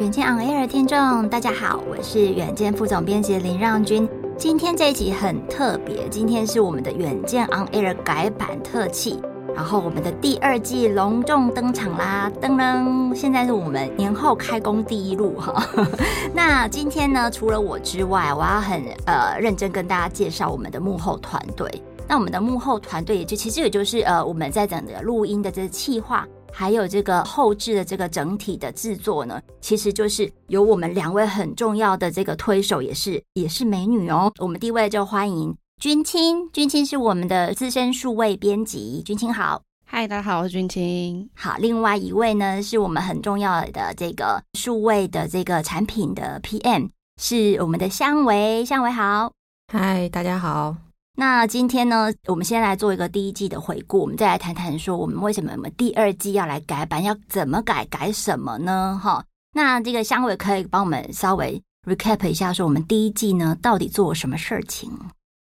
远见 On Air 的听众，大家好，我是远见副总编辑林让君。今天这一集很特别，今天是我们的远见 On Air 改版特辑，然后我们的第二季隆重登场啦！噔噔，现在是我们年后开工第一路哈。那今天呢，除了我之外，我要很呃认真跟大家介绍我们的幕后团队。那我们的幕后团队，也就其实也就是呃我们在整个录音的这个企划。还有这个后置的这个整体的制作呢，其实就是有我们两位很重要的这个推手，也是也是美女哦。我们第一位就欢迎君青，君青是我们的资深数位编辑，君青好，嗨，大家好，我是君青。好，另外一位呢是我们很重要的这个数位的这个产品的 PM，是我们的香维，香维好，嗨，大家好。那今天呢，我们先来做一个第一季的回顾，我们再来谈谈说我们为什么我们第二季要来改版，要怎么改，改什么呢？哈，那这个香伟可以帮我们稍微 recap 一下，说我们第一季呢到底做了什么事情？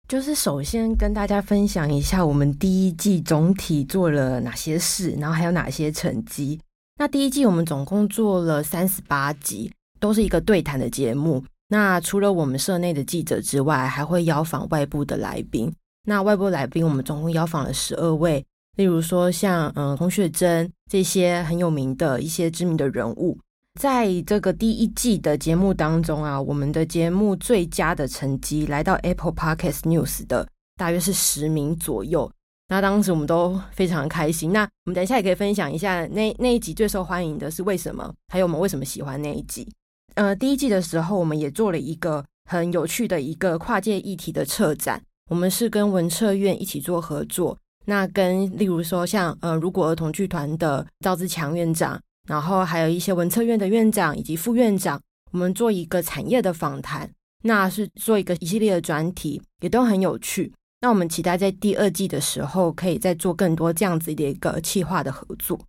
就是首先跟大家分享一下我们第一季总体做了哪些事，然后还有哪些成绩。那第一季我们总共做了三十八集，都是一个对谈的节目。那除了我们社内的记者之外，还会邀访外部的来宾。那外部来宾，我们总共邀访了十二位，例如说像嗯洪雪珍这些很有名的一些知名的人物。在这个第一季的节目当中啊，我们的节目最佳的成绩来到 Apple Podcast News 的大约是十名左右。那当时我们都非常开心。那我们等一下也可以分享一下那那一集最受欢迎的是为什么，还有我们为什么喜欢那一集。呃，第一季的时候，我们也做了一个很有趣的一个跨界议题的策展。我们是跟文策院一起做合作，那跟例如说像呃，如果儿童剧团的赵自强院长，然后还有一些文策院的院长以及副院长，我们做一个产业的访谈，那是做一个一系列的专题，也都很有趣。那我们期待在第二季的时候，可以再做更多这样子的一个企划的合作。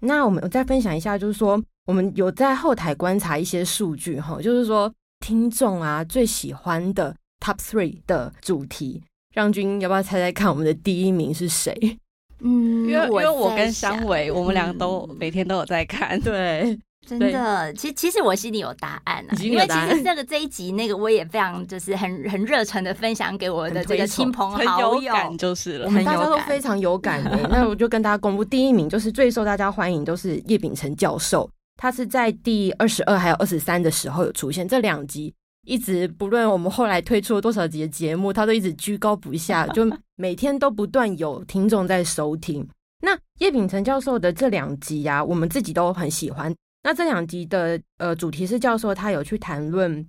那我们我再分享一下，就是说。我们有在后台观察一些数据哈，就是说听众啊最喜欢的 Top Three 的主题，让君要不要猜猜看我们的第一名是谁？嗯，因为因为我跟香维，我们两个都每天都有在看，对。真的，其实其实我心里有答案啊，因为其实这个这一集那个我也非常就是很很热忱的分享给我的这个亲朋好友，就是了，我们大家都非常有感的。那我就跟大家公布第一名，就是最受大家欢迎，都是叶秉成教授。他是在第二十二还有二十三的时候有出现，这两集一直不论我们后来推出了多少集的节目，他都一直居高不下，就每天都不断有听众在收听。那叶秉成教授的这两集呀、我们自己都很喜欢。那这两集的呃主题是教授他有去谈论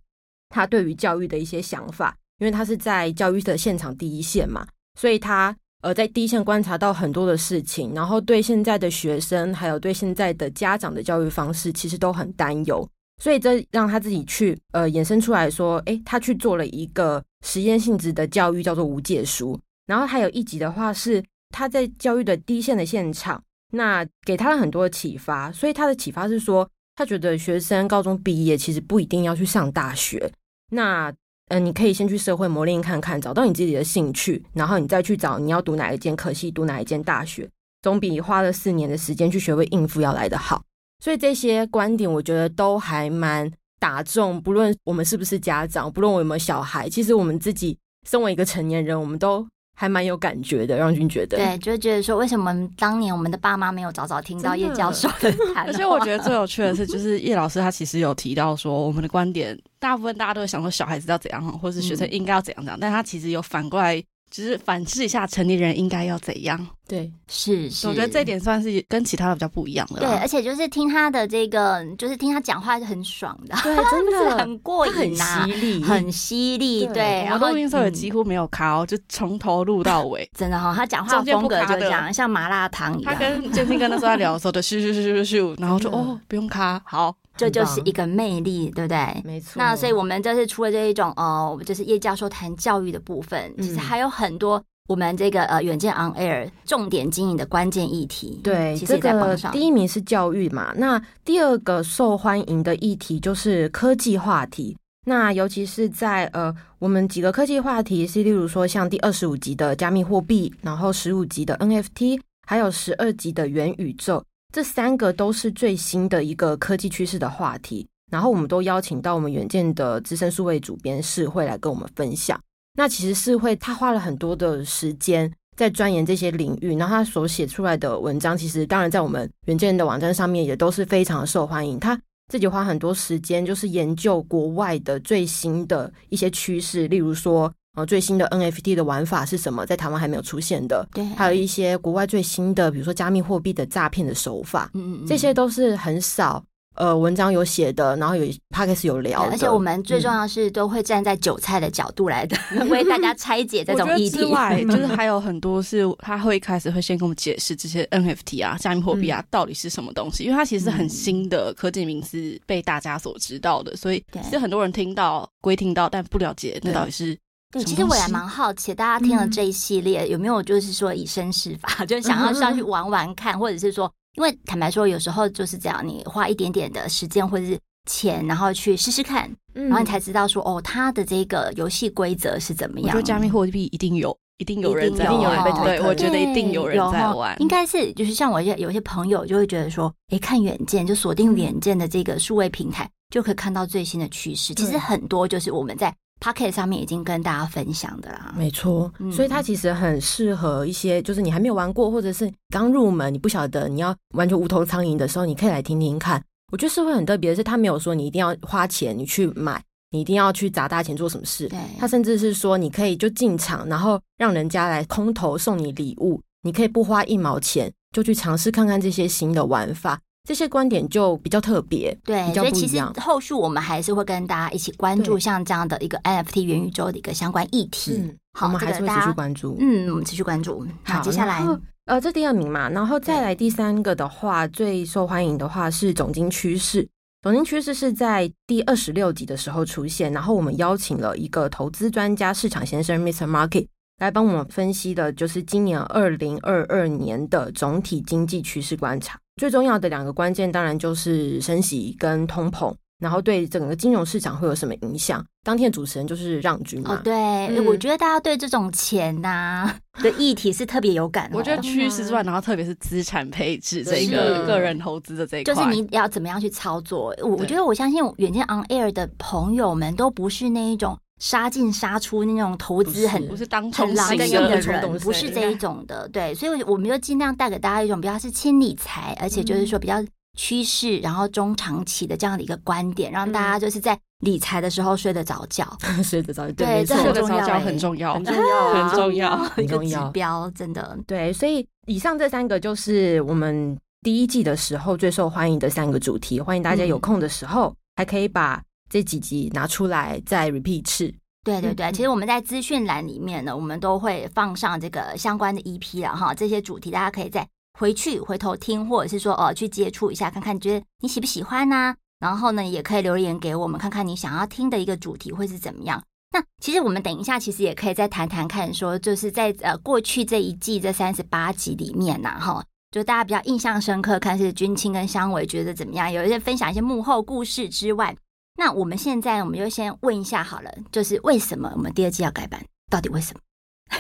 他对于教育的一些想法，因为他是在教育的现场第一线嘛，所以他。呃，在第一线观察到很多的事情，然后对现在的学生，还有对现在的家长的教育方式，其实都很担忧，所以这让他自己去呃衍生出来说，诶，他去做了一个实验性质的教育，叫做无界书。然后还有一集的话是他在教育的第一线的现场，那给他了很多的启发，所以他的启发是说，他觉得学生高中毕业其实不一定要去上大学，那。嗯、呃，你可以先去社会磨练看看，找到你自己的兴趣，然后你再去找你要读哪一间科系，读哪一间大学，总比花了四年的时间去学会应付要来的好。所以这些观点，我觉得都还蛮打中。不论我们是不是家长，不论我有没有小孩，其实我们自己身为一个成年人，我们都。还蛮有感觉的，让君觉得对，就觉得说，为什么当年我们的爸妈没有早早听到叶教授的谈？而且我觉得最有趣的是，就是叶老师他其实有提到说，我们的观点大部分大家都会想说小孩子要怎样，或是学生应该要怎样怎样，嗯、但他其实有反过来就是反思一下成年人应该要怎样。对，是是，我觉得这点算是跟其他的比较不一样的。对，而且就是听他的这个，就是听他讲话是很爽的，对，真的 很过瘾啊，很犀利，很犀利。对，然后录音时候也几乎没有卡哦，就从头录到尾。真的哈，他讲话风格就这样，像麻辣烫一样。他跟建青哥那时候在聊的时候的咻咻咻咻咻，然后就哦，不用卡，好。这就是一个魅力，对不对？没错。那所以我们就是除了这一种哦，就是叶教授谈教育的部分，其实还有很多我们这个呃远见 On Air 重点经营的关键议题。对，其实在榜上。第一名是教育嘛，那第二个受欢迎的议题就是科技话题。那尤其是在呃我们几个科技话题是，例如说像第二十五集的加密货币，然后十五集的 NFT，还有十二集的元宇宙。这三个都是最新的一个科技趋势的话题，然后我们都邀请到我们远见的资深数位主编士慧来跟我们分享。那其实士慧他花了很多的时间在钻研这些领域，然后他所写出来的文章，其实当然在我们远见的网站上面也都是非常受欢迎。他自己花很多时间，就是研究国外的最新的一些趋势，例如说。哦，最新的 NFT 的玩法是什么？在台湾还没有出现的。对，还有一些国外最新的，比如说加密货币的诈骗的手法，嗯嗯，这些都是很少呃文章有写的，然后有 Podcast 有聊的。而且我们最重要的是都会站在韭菜的角度来的，嗯、为大家拆解这种议题。之外，就是还有很多是他会一开始会先跟我们解释这些 NFT 啊、加密货币啊到底是什么东西，因为它其实是很新的科技名词，被大家所知道的，所以其实很多人听到归听到，但不了解那到底是。对，其实我也蛮好奇，大家听了这一系列、嗯、有没有就是说以身试法，就是想要上去 玩玩看，或者是说，因为坦白说，有时候就是这样，你花一点点的时间或者是钱，然后去试试看，然后你才知道说，哦，它的这个游戏规则是怎么样。我觉得加密货币一定有，一定有人在，一定有人被对，我觉得一定有人在玩。应该是就是像我一些有些朋友就会觉得说，哎，看远见就锁定远见的这个数位平台，就可以看到最新的趋势。其实很多就是我们在。Pocket 上面已经跟大家分享的啦，没错，所以它其实很适合一些，就是你还没有玩过，或者是刚入门，你不晓得你要完全无头苍蝇的时候，你可以来听听看。我觉得是会很特别的是，他没有说你一定要花钱，你去买，你一定要去砸大钱做什么事。对，他甚至是说你可以就进场，然后让人家来空投送你礼物，你可以不花一毛钱就去尝试看看这些新的玩法。这些观点就比较特别，对，所以其实后续我们还是会跟大家一起关注像这样的一个 NFT 元宇宙的一个相关议题。嗯，好，我们还是会持续关注。嗯，我们持续关注。好，接下来，呃，这第二名嘛，然后再来第三个的话，最受欢迎的话是总经趋势。总经趋势是在第二十六集的时候出现，然后我们邀请了一个投资专家市场先生 Mr. Market 来帮我们分析的，就是今年二零二二年的总体经济趋势观察。最重要的两个关键，当然就是升息跟通膨，然后对整个金融市场会有什么影响？当天的主持人就是让君嘛。哦，对，嗯、我觉得大家对这种钱呐、啊、的议题是特别有感。我觉得趋势之外，然后特别是资产配置这个个人投资的这一块，就是你要怎么样去操作。我我觉得我相信远见 On Air 的朋友们都不是那一种。杀进杀出那种投资很不是当很狼性的人，不是这一种的，对，所以我们就尽量带给大家一种比较是轻理财，而且就是说比较趋势，然后中长期的这样的一个观点，让大家就是在理财的时候睡得着觉，睡得着觉，对，这很重要，很重要，很重要，很重要，很重要，指标真的对，所以以上这三个就是我们第一季的时候最受欢迎的三个主题，欢迎大家有空的时候还可以把。这几集拿出来再 repeat 一次。对对对，其实我们在资讯栏里面呢，我们都会放上这个相关的 EP 了哈。这些主题大家可以再回去回头听，或者是说哦去接触一下，看看你觉得你喜不喜欢呢、啊？然后呢，也可以留言给我们，看看你想要听的一个主题会是怎么样。那其实我们等一下其实也可以再谈谈看，说就是在呃过去这一季这三十八集里面呐，哈，就大家比较印象深刻，看是君青跟香伟觉得怎么样？有一些分享一些幕后故事之外。那我们现在，我们就先问一下好了，就是为什么我们第二季要改版？到底为什么？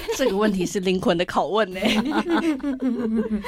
这个问题是灵魂的拷问呢。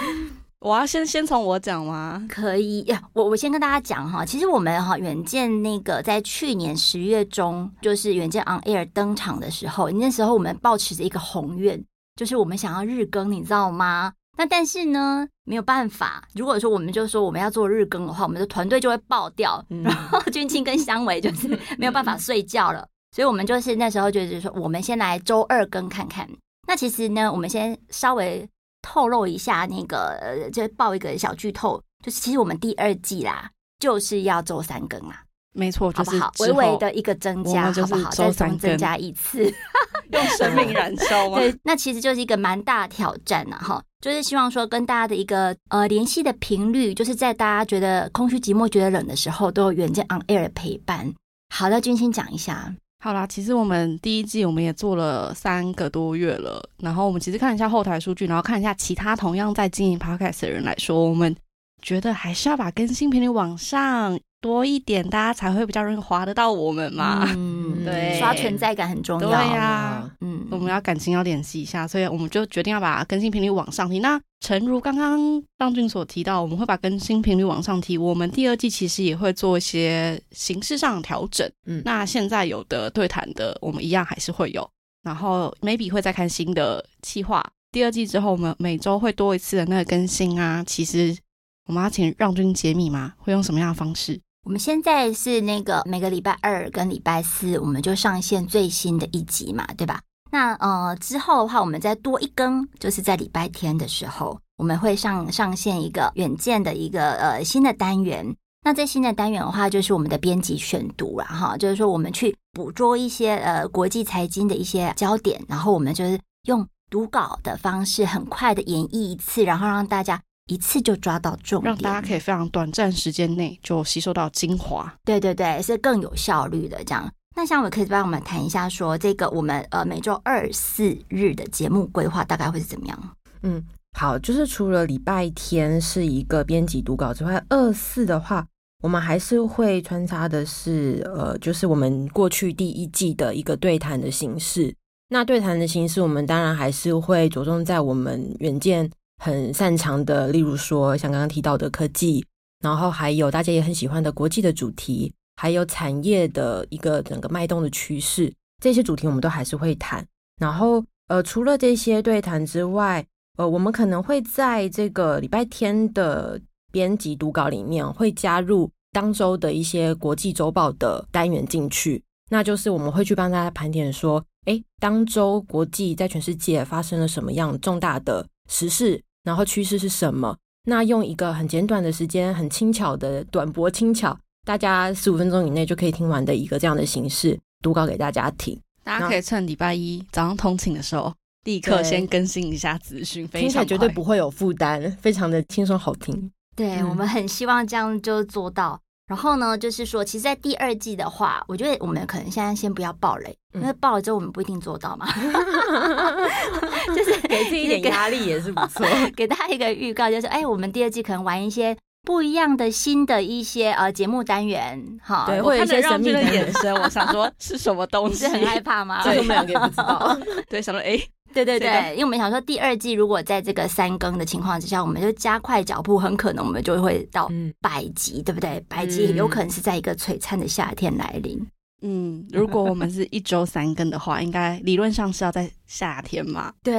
我要先先从我讲吗？可以呀，我我先跟大家讲哈，其实我们哈远见那个在去年十月中，就是远见 On Air 登场的时候，那时候我们抱持着一个宏愿，就是我们想要日更，你知道吗？那但是呢，没有办法。如果说我们就说我们要做日更的话，我们的团队就会爆掉，嗯、然后君青跟香维就是 没有办法睡觉了。嗯、所以我们就是那时候就是说，我们先来周二更看看。那其实呢，我们先稍微透露一下那个，呃，就爆一个小剧透，就是其实我们第二季啦，就是要周三更啦。没错，就是好不好？微微的一个增加，好不好？再增加一次，用生命燃烧吗？对，那其实就是一个蛮大挑战呐，哈，就是希望说跟大家的一个呃联系的频率，就是在大家觉得空虚寂寞、觉得冷的时候，都有远见 On Air 的陪伴。好的，君心讲一下。好啦，其实我们第一季我们也做了三个多月了，然后我们其实看一下后台数据，然后看一下其他同样在经营 Podcast 的人来说，我们觉得还是要把更新频率往上。多一点，大家才会比较容易划得到我们嘛。嗯，对，刷存在感很重要。对呀、啊，嗯，我们要感情要联系一下，所以我们就决定要把更新频率往上提。那诚如刚刚让俊所提到，我们会把更新频率往上提。我们第二季其实也会做一些形式上的调整。嗯，那现在有的对谈的，我们一样还是会有。然后 maybe 会再看新的计划。第二季之后，我们每周会多一次的那个更新啊。其实我们要请让君解密吗？会用什么样的方式？我们现在是那个每个礼拜二跟礼拜四，我们就上线最新的一集嘛，对吧？那呃之后的话，我们再多一更，就是在礼拜天的时候，我们会上上线一个远见的一个呃新的单元。那这新的单元的话，就是我们的编辑选读了哈，就是说我们去捕捉一些呃国际财经的一些焦点，然后我们就是用读稿的方式，很快的演绎一次，然后让大家。一次就抓到重点，让大家可以非常短暂时间内就吸收到精华。对对对，是更有效率的这样。那像我可以帮我们谈一下，说这个我们呃每周二四日的节目规划大概会是怎么样？嗯，好，就是除了礼拜天是一个编辑读稿之外，二四的话，我们还是会穿插的是呃，就是我们过去第一季的一个对谈的形式。那对谈的形式，我们当然还是会着重在我们远见。很擅长的，例如说像刚刚提到的科技，然后还有大家也很喜欢的国际的主题，还有产业的一个整个脉动的趋势，这些主题我们都还是会谈。然后呃，除了这些对谈之外，呃，我们可能会在这个礼拜天的编辑读稿里面会加入当周的一些国际周报的单元进去，那就是我们会去帮大家盘点说，诶，当周国际在全世界发生了什么样重大的时事。然后趋势是什么？那用一个很简短的时间，很轻巧的短薄轻巧，大家十五分钟以内就可以听完的一个这样的形式读稿给大家听。大家可以趁礼拜一早上通勤的时候，立刻先更新一下资讯，听起来绝对不会有负担，非常的轻松好听。对，我们很希望这样就做到。然后呢，就是说，其实，在第二季的话，我觉得我们可能现在先不要爆雷，嗯、因为爆了之后我们不一定做到嘛。就是 给自己一点压力也是不错，给大家一个预告，就是哎，我们第二季可能玩一些不一样的新的一些呃节目单元，哈，对，会有一些神秘的眼神，我想说是什么东西？是很害怕吗？对，我们两个也不知道。对，想说哎。对对对，因为我们想说第二季如果在这个三更的情况之下，我们就加快脚步，很可能我们就会到百集，嗯、对不对？百集有可能是在一个璀璨的夏天来临。嗯，如果我们是一周三更的话，应该理论上是要在夏天嘛？对，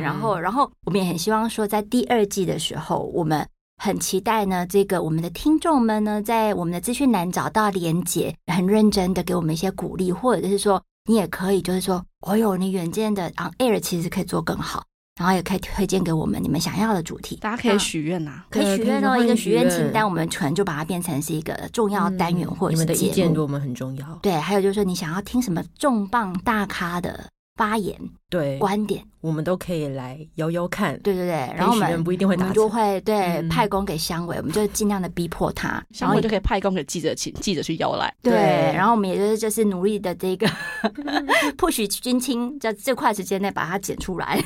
然后然后我们也很希望说，在第二季的时候，我们很期待呢，这个我们的听众们呢，在我们的资讯栏找到连结，很认真的给我们一些鼓励，或者是说。你也可以，就是说，哦哟，你远见的 On Air 其实可以做更好，然后也可以推荐给我们你们想要的主题。大家可以许愿呐，可以许愿哦，一个许愿清单，我们全就把它变成是一个重要单元，或者是你们的意见对我们很重要。对，还有就是说，你想要听什么重磅大咖的发言，对观点，我们都可以来摇摇看。对对对，然后我们不一定会打，我们就会对派工给香薇，我们就尽量的逼迫他，香薇就可以派工给记者，请记者去摇来。对，然后我们也就是就是努力的这个 push 军青，在最快时间内把它剪出来，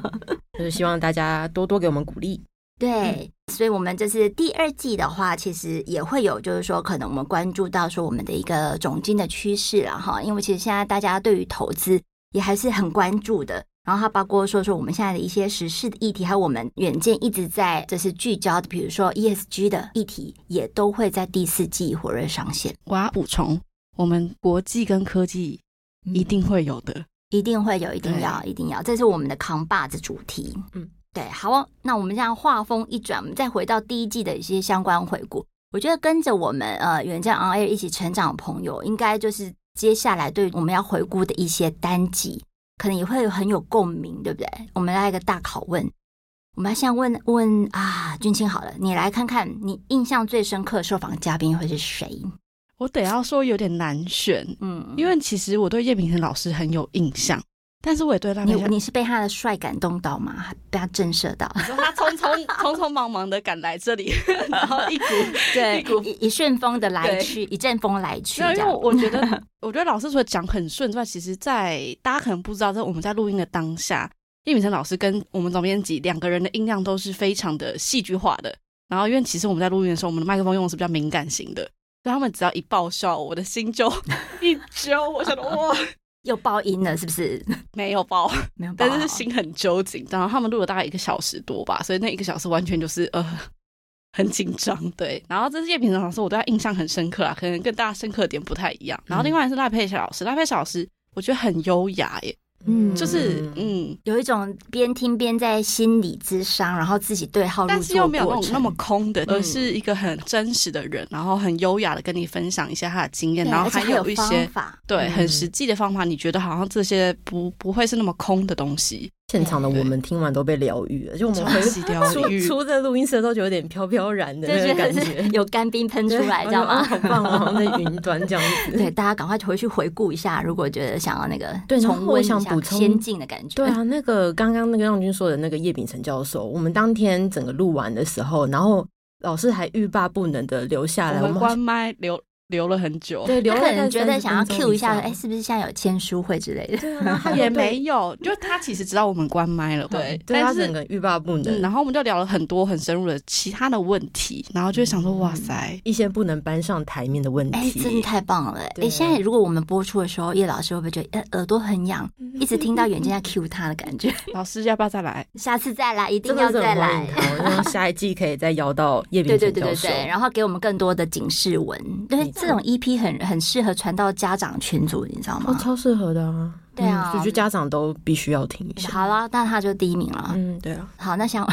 就是希望大家多多给我们鼓励。对，所以我们这是第二季的话，其实也会有，就是说可能我们关注到说我们的一个总经的趋势了哈，因为其实现在大家对于投资。也还是很关注的，然后它包括说说我们现在的一些时事的议题，还有我们远见一直在就是聚焦的，比如说 ESG 的议题，也都会在第四季火热上线。我要补充，我们国际跟科技一定会有的，嗯、一定会有，一定要，一定要，这是我们的扛把子主题。嗯，对，好哦，那我们这样话锋一转，我们再回到第一季的一些相关回顾。我觉得跟着我们呃远见 On Air 一起成长的朋友，应该就是。接下来对我们要回顾的一些单集，可能也会很有共鸣，对不对？我们来一个大拷问，我们要先问问啊，俊清好了，你来看看你印象最深刻的受访嘉宾会是谁？我得要说有点难选，嗯，因为其实我对叶秉辰老师很有印象。但是我也对他，你你是被他的帅感动到吗？被他震慑到？你说他匆匆 匆匆忙忙的赶来这里，然后一股对 一股一一顺风的来去，一阵风来去。因为我觉得，我觉得老师除了讲很顺之外，其实，在大家可能不知道，在我们在录音的当下，叶秉成老师跟我们总编辑两个人的音量都是非常的戏剧化的。然后，因为其实我们在录音的时候，我们的麦克风用的是比较敏感型的，所以他们只要一爆笑，我的心就一揪。我想说，哇！又爆音了，是不是？没有爆，没有爆，但是心很揪紧。然后他们录了大概一个小时多吧，所以那一个小时完全就是呃 很紧张。对，然后这是叶平成老师，我对他印象很深刻啊，可能跟大家深刻的点不太一样。然后另外是赖佩霞老师，赖佩霞老师我觉得很优雅耶。嗯，就是嗯，有一种边听边在心理咨商，然后自己对号入座，但是又没有那种那么空的，而是一个很真实的人，然后很优雅的跟你分享一些他的经验，然后还有一些对很实际的方法，你觉得好像这些不不会是那么空的东西。现场的我们听完都被疗愈了，就我们回 出出这录音室的时候就有点飘飘然的那个感觉，有干冰喷出来，知道吗？好棒哦，在云端这样子。对，大家赶快回去回顾一下，如果觉得想要那个重温一下先进的感觉。对啊，那个刚刚那个让君说的那个叶秉成教授，我们当天整个录完的时候，然后老师还欲罢不能的留下来，我们关麦留。留了很久，对，留了可能觉得想要 Q 一下，哎，是不是现在有签书会之类的？对啊，也没有，就他其实知道我们关麦了，对，但是整个欲罢不能。然后我们就聊了很多很深入的其他的问题，然后就想说，哇塞，一些不能搬上台面的问题，哎，真的太棒了！哎，现在如果我们播出的时候，叶老师会不会觉得耳朵很痒，一直听到远见在 Q 他的感觉？老师要不要再来？下次再来，一定要再来。然后下一季可以再邀到叶丙成教授，对对对对对，然后给我们更多的警示文，对这种 EP 很。很适合传到家长群组，你知道吗？超适合的啊！对啊，我觉得家长都必须要听一下。好了，那他就第一名了。嗯，对啊。好，那香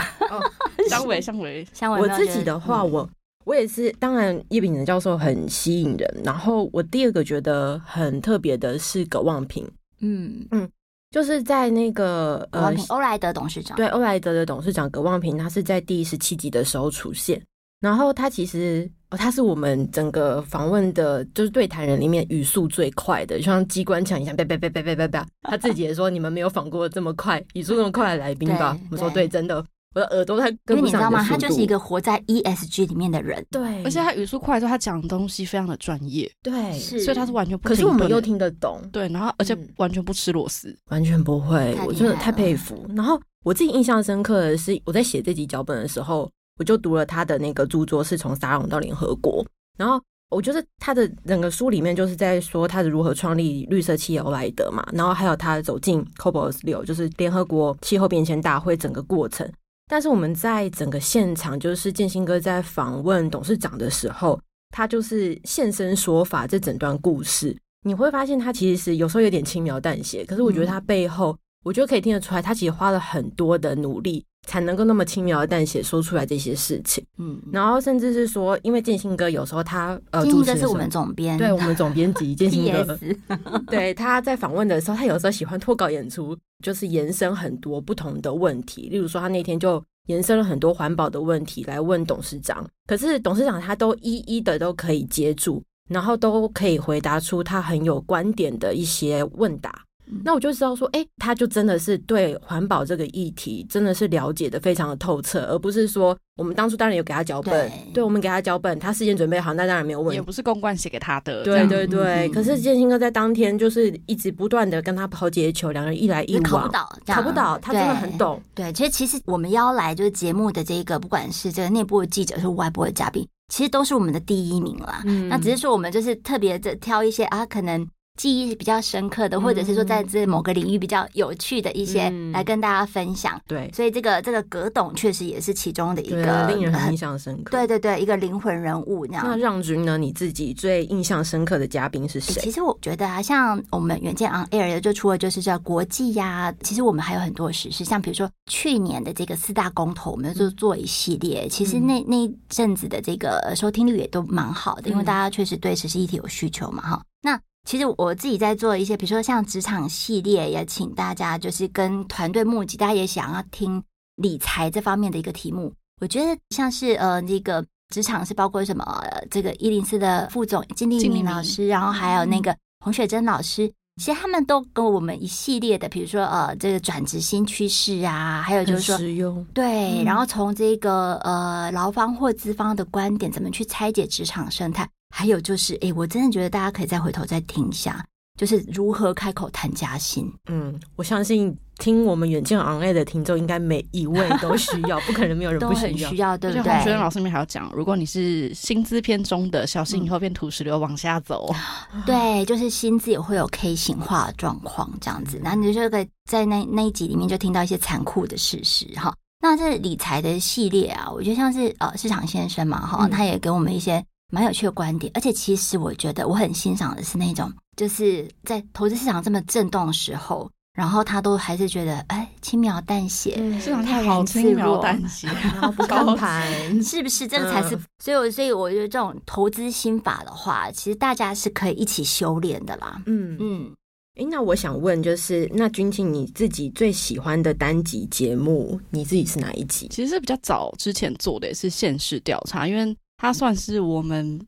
香维香维香维，我自己的话，我我也是。当然，叶秉成教授很吸引人。然后，我第二个觉得很特别的是葛望平。嗯嗯，就是在那个呃欧莱德董事长，对欧莱德的董事长葛望平，他是在第十七集的时候出现。然后他其实。他是我们整个访问的，就是对谈人里面语速最快的，就像机关枪一样，叭叭叭叭叭叭叭。他自己也说，你们没有访过这么快、语速这么快的来宾吧？我们说对，真的，我的耳朵在跟不上。因为你知道吗？他就是一个活在 ESG 里面的人，对。而且他语速快的时候，他讲的东西非常的专业，对，是。所以他是完全不，可是我们又听得懂，对。然后而且完全不吃螺丝，完全不会，我真的太佩服。然后我自己印象深刻的是，我在写这集脚本的时候，我就读了他的那个著作，是从沙龙到联合国。然后我觉得他的整个书里面就是在说他是如何创立绿色企业欧莱德嘛，然后还有他走进 COP26，就是联合国气候变迁大会整个过程。但是我们在整个现场，就是建新哥在访问董事长的时候，他就是现身说法这整段故事，你会发现他其实是有时候有点轻描淡写，可是我觉得他背后，我觉得可以听得出来，他其实花了很多的努力。才能够那么轻描淡写说出来这些事情，嗯，然后甚至是说，因为建新哥有时候他呃，建兴哥是我们总编，对我们总编辑 建新哥，对他在访问的时候，他有时候喜欢脱稿演出，就是延伸很多不同的问题，例如说他那天就延伸了很多环保的问题来问董事长，可是董事长他都一一的都可以接住，然后都可以回答出他很有观点的一些问答。那我就知道说，哎、欸，他就真的是对环保这个议题真的是了解的非常的透彻，而不是说我们当初当然有给他脚本，对，对我们给他脚本，他事先准备好，那当然没有问题，也不是公关写给他的，对对对。嗯、可是建新哥在当天就是一直不断的跟他抛接球，两个人一来一往，考不倒，考不倒，他真的很懂。对，其实其实我们邀来就是节目的这个，不管是这个内部的记者，是外部的嘉宾，其实都是我们的第一名啦。嗯，那只是说我们就是特别的挑一些啊，可能。记忆比较深刻的，或者是说在这某个领域比较有趣的一些，来跟大家分享。对，所以这个这个葛董确实也是其中的一个令人很印象深刻。对对对，一个灵魂人物那样。那让君呢？你自己最印象深刻的嘉宾是谁？其实我觉得啊，像我们远见 On Air 的，就除了就是叫国际呀，其实我们还有很多时事，像比如说去年的这个四大公投，我们就做一系列。其实那那一阵子的这个收听率也都蛮好的，因为大家确实对时事议题有需求嘛，哈。那其实我自己在做一些，比如说像职场系列，也请大家就是跟团队募集，大家也想要听理财这方面的一个题目。我觉得像是呃那个职场是包括什么，呃、这个一零四的副总金立明老师，然后还有那个洪雪珍老师，其实他们都跟我们一系列的，比如说呃这个转职新趋势啊，还有就是说实用对，然后从这个呃劳方或资方的观点，怎么去拆解职场生态。还有就是，哎，我真的觉得大家可以再回头再听一下，就是如何开口谈加薪。嗯，我相信听我们远见 on air 的听众，应该每一位都需要，不可能没有人不需要。都很需要，对不对？洪学仁老师面还要讲，如果你是薪资偏中的，小心以后变土石流往下走。嗯、对，就是薪资也会有 K 型化的状况这样子。那你就可以在那那一集里面就听到一些残酷的事实哈。那这理财的系列啊，我觉得像是呃市场先生嘛哈，他也给我们一些。蛮有趣的观点，而且其实我觉得我很欣赏的是那种，就是在投资市场这么震动的时候，然后他都还是觉得哎轻描淡写，市场太好轻描淡写，然后不高盘，是不是？这个才是，嗯、所以我所以我觉得这种投资心法的话，其实大家是可以一起修炼的啦。嗯嗯，哎、欸，那我想问，就是那君庆你自己最喜欢的单集节目，你自己是哪一集？其实是比较早之前做的，也是现实调查，因为。它算是我们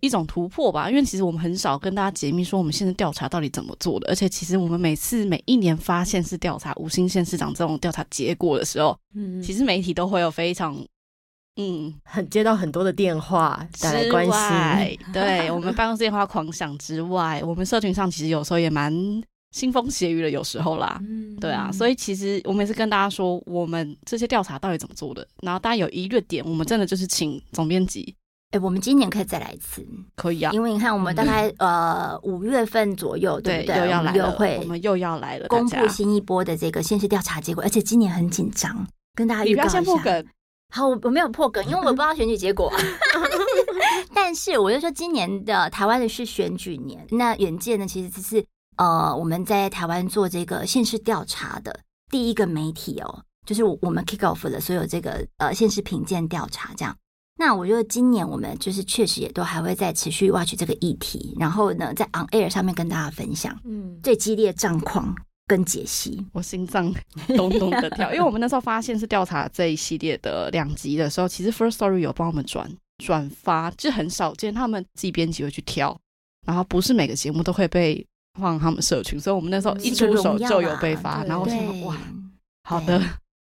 一种突破吧，因为其实我们很少跟大家解密说我们现在调查到底怎么做的，而且其实我们每次每一年发现是调查五星县市长这种调查结果的时候，嗯，其实媒体都会有非常嗯。很接到很多的电话来关心，对 我们办公室电话狂响之外，我们社群上其实有时候也蛮腥风血雨了，有时候啦，嗯，对啊，所以其实我每次跟大家说我们这些调查到底怎么做的，然后大家有疑虑点，我们真的就是请总编辑。哎，我们今年可以再来一次，可以啊，因为你看，我们大概、嗯、呃五月份左右，对不对？又要来了，我们又要来了，公布新一波的这个现实调查结果，而且今年很紧张，跟大家预告一下。先破梗，好，我我没有破梗，因为我不知道选举结果。但是我就说，今年的台湾的是选举年，那远见呢，其实只是。呃，我们在台湾做这个县市调查的第一个媒体哦，就是我们 kick off 的所有这个呃县市评鉴调查这样。那我觉得今年我们就是确实也都还会再持续 watch 这个议题，然后呢，在 on air 上面跟大家分享，嗯，最激烈战况跟解析。我心脏 咚咚的跳，因为我们那时候发现是调查这一系列的两集的时候，其实 First Story 有帮我们转转发，就很少见他们自己编辑会去挑，然后不是每个节目都会被。放他们社群，所以我们那时候一出手就有被发，然后我想哇，好的，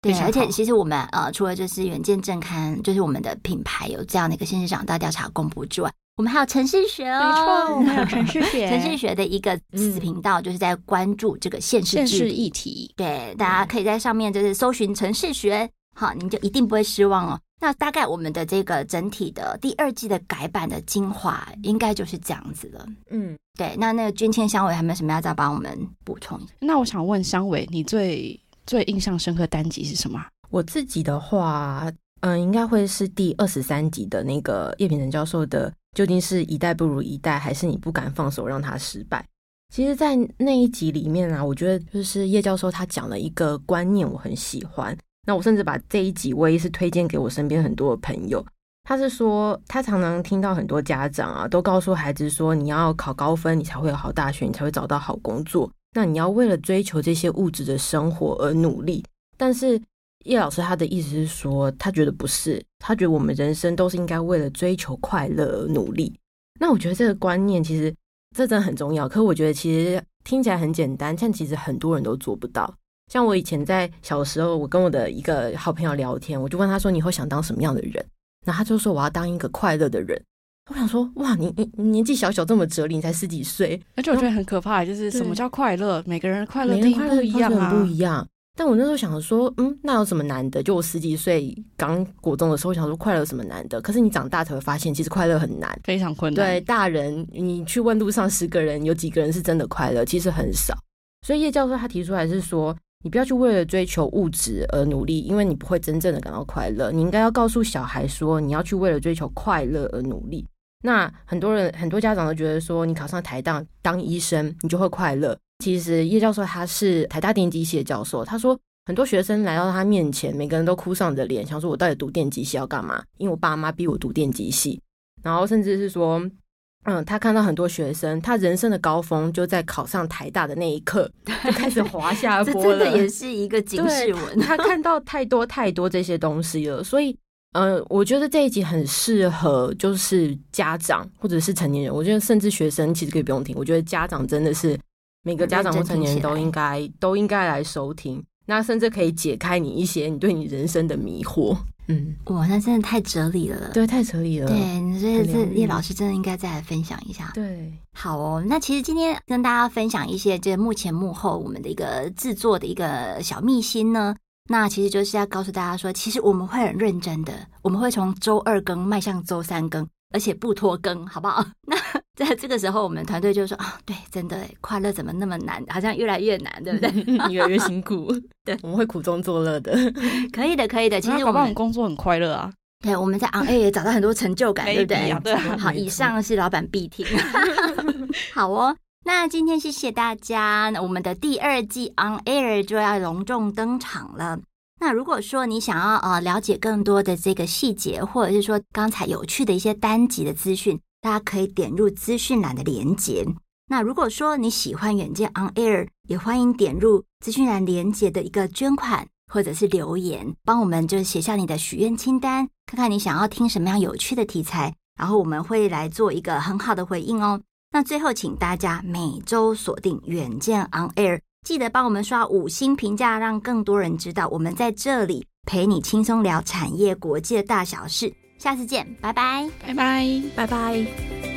对，而且其实我们呃，除了就是远见正刊，就是我们的品牌有这样的一个县市长大调查公布之外，我们还有城市学哦，没错，我们还有城市学，城市学的一个子频道，就是在关注这个县市制议题，对，大家可以在上面就是搜寻城市学，好，你就一定不会失望哦。那大概我们的这个整体的第二季的改版的精华，应该就是这样子了。嗯，对。那那个君谦香伟还没有什么要再帮我们补充？那我想问香伟，你最最印象深刻单集是什么？我自己的话，嗯，应该会是第二十三集的那个叶丙成教授的，究竟是一代不如一代，还是你不敢放手让他失败？其实，在那一集里面啊，我觉得就是叶教授他讲了一个观念，我很喜欢。那我甚至把这一集我也是推荐给我身边很多的朋友。他是说，他常常听到很多家长啊，都告诉孩子说，你要考高分，你才会有好大学，你才会找到好工作。那你要为了追求这些物质的生活而努力。但是叶老师他的意思是说，他觉得不是，他觉得我们人生都是应该为了追求快乐而努力。那我觉得这个观念其实这真的很重要。可我觉得其实听起来很简单，但其实很多人都做不到。像我以前在小时候，我跟我的一个好朋友聊天，我就问他说：“你会想当什么样的人？”然后他就说：“我要当一个快乐的人。”我想说：“哇，你你你年纪小小这么哲理，你才十几岁。”而且我觉得很可怕，就是什么叫快乐？每个人的快乐定义不一样啊，不一样。但我那时候想说：“嗯，那有什么难的？”就我十几岁刚国中的时候，我想说快乐有什么难的？可是你长大才会发现，其实快乐很难，非常困难。对，大人，你去问路上十个人，有几个人是真的快乐？其实很少。所以叶教授他提出来是说。你不要去为了追求物质而努力，因为你不会真正的感到快乐。你应该要告诉小孩说，你要去为了追求快乐而努力。那很多人、很多家长都觉得说，你考上台大当医生，你就会快乐。其实叶教授他是台大电机系的教授，他说很多学生来到他面前，每个人都哭丧着脸，想说我到底读电机系要干嘛？因为我爸妈逼我读电机系，然后甚至是说。嗯，他看到很多学生，他人生的高峰就在考上台大的那一刻 就开始滑下坡了。这真的也是一个警示文。他看到太多太多这些东西了，所以，呃，我觉得这一集很适合，就是家长或者是成年人。我觉得甚至学生其实可以不用听。我觉得家长真的是每个家长或成年人都应该都应该来收听。那甚至可以解开你一些你对你人生的迷惑。嗯，哇，那真的太哲理了，对，太哲理了。对，所以这叶老师真的应该再来分享一下。对，好哦。那其实今天跟大家分享一些这目前幕后我们的一个制作的一个小秘辛呢，那其实就是要告诉大家说，其实我们会很认真的，我们会从周二更迈向周三更。而且不拖更，好不好？那在这个时候，我们团队就说啊，对，真的，快乐怎么那么难？好像越来越难，对不对？越来越辛苦。对，我们会苦中作乐的。可以的，可以的。其实我们工作很快乐啊。对，我们在 on air 也找到很多成就感，对不对？对。好，以上是老板必听。好哦，那今天谢谢大家。那我们的第二季 on air 就要隆重登场了。那如果说你想要呃了解更多的这个细节，或者是说刚才有趣的一些单集的资讯，大家可以点入资讯栏的连接。那如果说你喜欢远见 On Air，也欢迎点入资讯栏连接的一个捐款或者是留言，帮我们就是写下你的许愿清单，看看你想要听什么样有趣的题材，然后我们会来做一个很好的回应哦。那最后，请大家每周锁定远见 On Air。记得帮我们刷五星评价，让更多人知道我们在这里陪你轻松聊产业国际的大小事。下次见，拜拜，拜拜，拜拜。